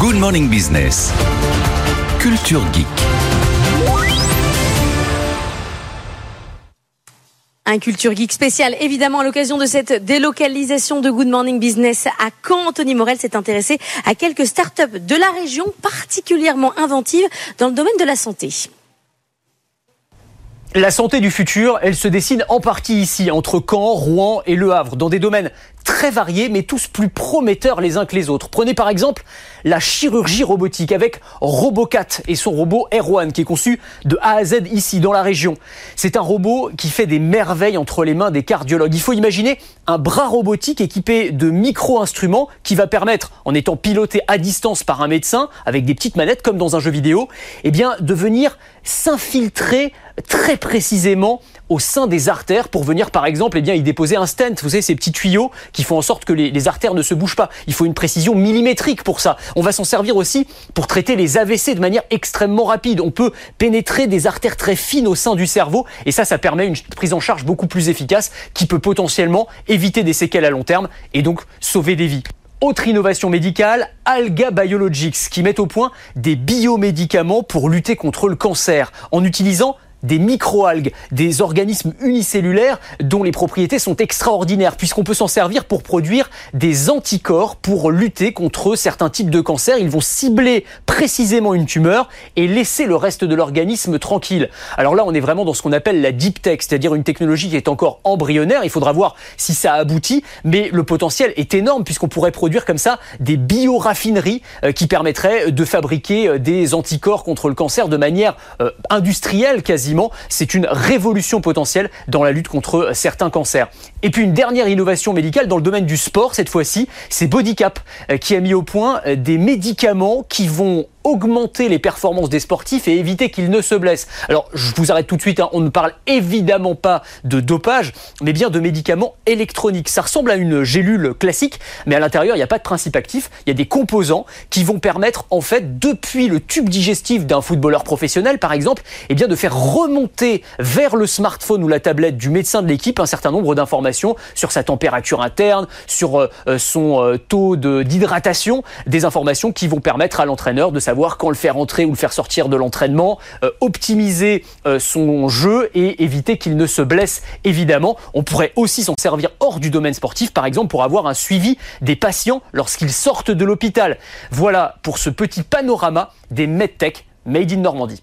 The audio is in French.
Good Morning Business. Culture Geek. Un culture geek spécial, évidemment, à l'occasion de cette délocalisation de Good Morning Business à Caen. Anthony Morel s'est intéressé à quelques startups de la région particulièrement inventives dans le domaine de la santé. La santé du futur, elle se dessine en partie ici, entre Caen, Rouen et Le Havre, dans des domaines très variés, mais tous plus prometteurs les uns que les autres. Prenez par exemple la chirurgie robotique avec Robocat et son robot Erwan qui est conçu de A à Z ici, dans la région. C'est un robot qui fait des merveilles entre les mains des cardiologues. Il faut imaginer un bras robotique équipé de micro-instruments qui va permettre, en étant piloté à distance par un médecin, avec des petites manettes comme dans un jeu vidéo, eh bien, de venir s'infiltrer très précisément au sein des artères pour venir par exemple eh bien y déposer un stent vous savez ces petits tuyaux qui font en sorte que les, les, artères ne se bougent pas. Il faut une précision millimétrique pour ça. On va s'en servir aussi pour traiter les AVC de manière extrêmement rapide. On peut pénétrer des artères très fines au sein du cerveau et ça ça permet une prise en charge beaucoup plus efficace qui peut potentiellement éviter des séquelles à long terme et donc sauver des vies. Autre innovation médicale, Alga Biologics, qui met au point des biomédicaments pour lutter contre le cancer. En utilisant des microalgues, des organismes unicellulaires dont les propriétés sont extraordinaires puisqu'on peut s'en servir pour produire des anticorps pour lutter contre certains types de cancers. Ils vont cibler précisément une tumeur et laisser le reste de l'organisme tranquille. Alors là, on est vraiment dans ce qu'on appelle la deep tech, c'est-à-dire une technologie qui est encore embryonnaire. Il faudra voir si ça aboutit, mais le potentiel est énorme puisqu'on pourrait produire comme ça des bioraffineries qui permettraient de fabriquer des anticorps contre le cancer de manière industrielle quasi c'est une révolution potentielle dans la lutte contre certains cancers. Et puis une dernière innovation médicale dans le domaine du sport, cette fois-ci, c'est Bodycap qui a mis au point des médicaments qui vont augmenter les performances des sportifs et éviter qu'ils ne se blessent. Alors, je vous arrête tout de suite, hein, on ne parle évidemment pas de dopage, mais bien de médicaments électroniques. Ça ressemble à une gélule classique, mais à l'intérieur, il n'y a pas de principe actif, il y a des composants qui vont permettre, en fait, depuis le tube digestif d'un footballeur professionnel, par exemple, eh bien, de faire remonter vers le smartphone ou la tablette du médecin de l'équipe un certain nombre d'informations sur sa température interne, sur euh, son euh, taux d'hydratation, des informations qui vont permettre à l'entraîneur de savoir quand le faire entrer ou le faire sortir de l'entraînement, euh, optimiser euh, son jeu et éviter qu'il ne se blesse évidemment. On pourrait aussi s'en servir hors du domaine sportif, par exemple pour avoir un suivi des patients lorsqu'ils sortent de l'hôpital. Voilà pour ce petit panorama des MedTech Made in Normandie.